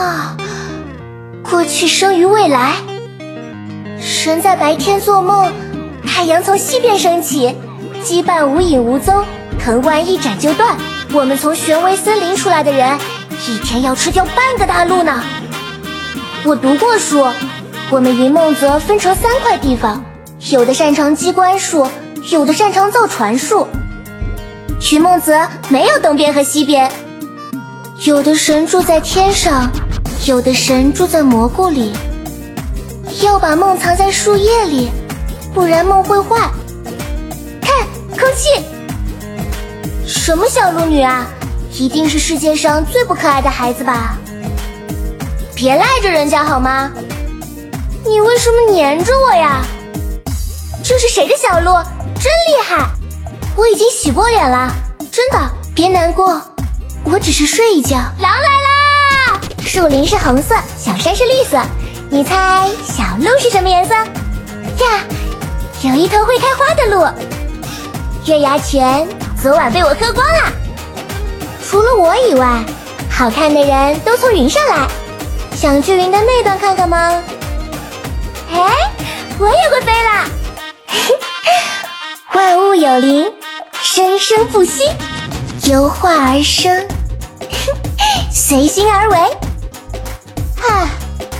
啊，过去生于未来。神在白天做梦，太阳从西边升起，羁绊无影无踪，藤蔓一斩就断。我们从玄威森林出来的人，一天要吃掉半个大陆呢。我读过书，我们云梦泽分成三块地方，有的擅长机关术，有的擅长造船术。云梦泽没有东边和西边，有的神住在天上，有的神住在蘑菇里。要把梦藏在树叶里，不然梦会坏。看，空气。什么小鹿女啊？一定是世界上最不可爱的孩子吧？别赖着人家好吗？你为什么黏着我呀？这是谁的小鹿？真厉害！我已经洗过脸了，真的，别难过，我只是睡一觉。狼来了！树林是红色，小山是绿色。你猜小鹿是什么颜色？呀，有一头会开花的鹿。月牙泉昨晚被我喝光了。除了我以外，好看的人都从云上来。想去云的那段看看吗？哎，我也会飞啦！万物有灵，生生不息，由化而生，随心而为。哈。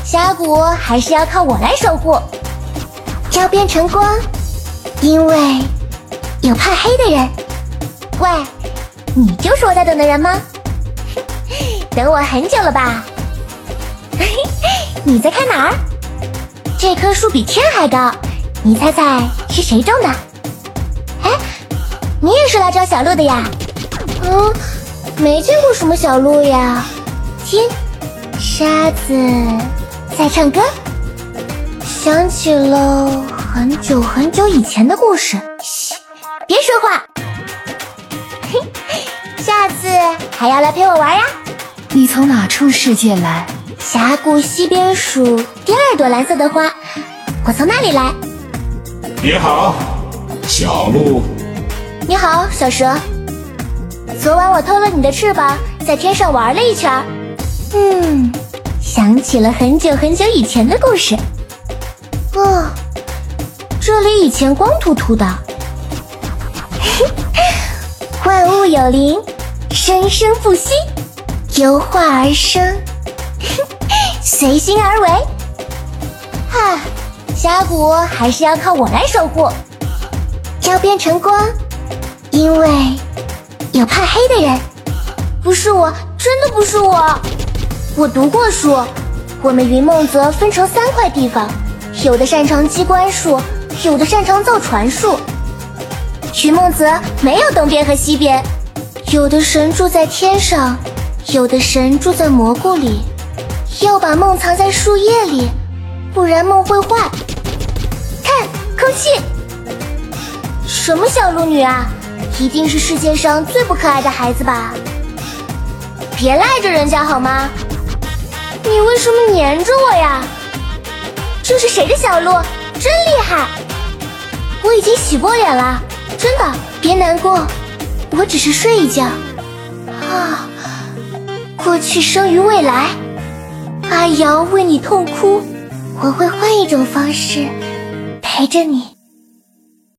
峡谷还是要靠我来守护，要变成光，因为有怕黑的人。喂，你就是我在等的人吗？等我很久了吧？你在看哪儿？这棵树比天还高，你猜猜是谁种的？哎，你也是来找小鹿的呀？嗯，没见过什么小鹿呀。听，沙子。在唱歌，想起了很久很久以前的故事。嘘，别说话。嘿，下次还要来陪我玩呀？你从哪处世界来？峡谷西边数第二朵蓝色的花，我从那里来。你好，小鹿。你好，小蛇。昨晚我偷了你的翅膀，在天上玩了一圈。嗯。想起了很久很久以前的故事。哦，这里以前光秃秃的。万物有灵，生生不息，由化而生，随心而为。哈，峡谷还是要靠我来守护。要变成光，因为有怕黑的人。不是我，真的不是我。我读过书，我们云梦泽分成三块地方，有的擅长机关术，有的擅长造船术。云梦泽没有东边和西边，有的神住在天上，有的神住在蘑菇里。要把梦藏在树叶里，不然梦会坏。看，空气。什么小鹿女啊？一定是世界上最不可爱的孩子吧？别赖着人家好吗？你为什么黏着我呀？这是谁的小鹿？真厉害！我已经洗过脸了，真的，别难过，我只是睡一觉。啊，过去生于未来，阿瑶为你痛哭，我会换一种方式陪着你。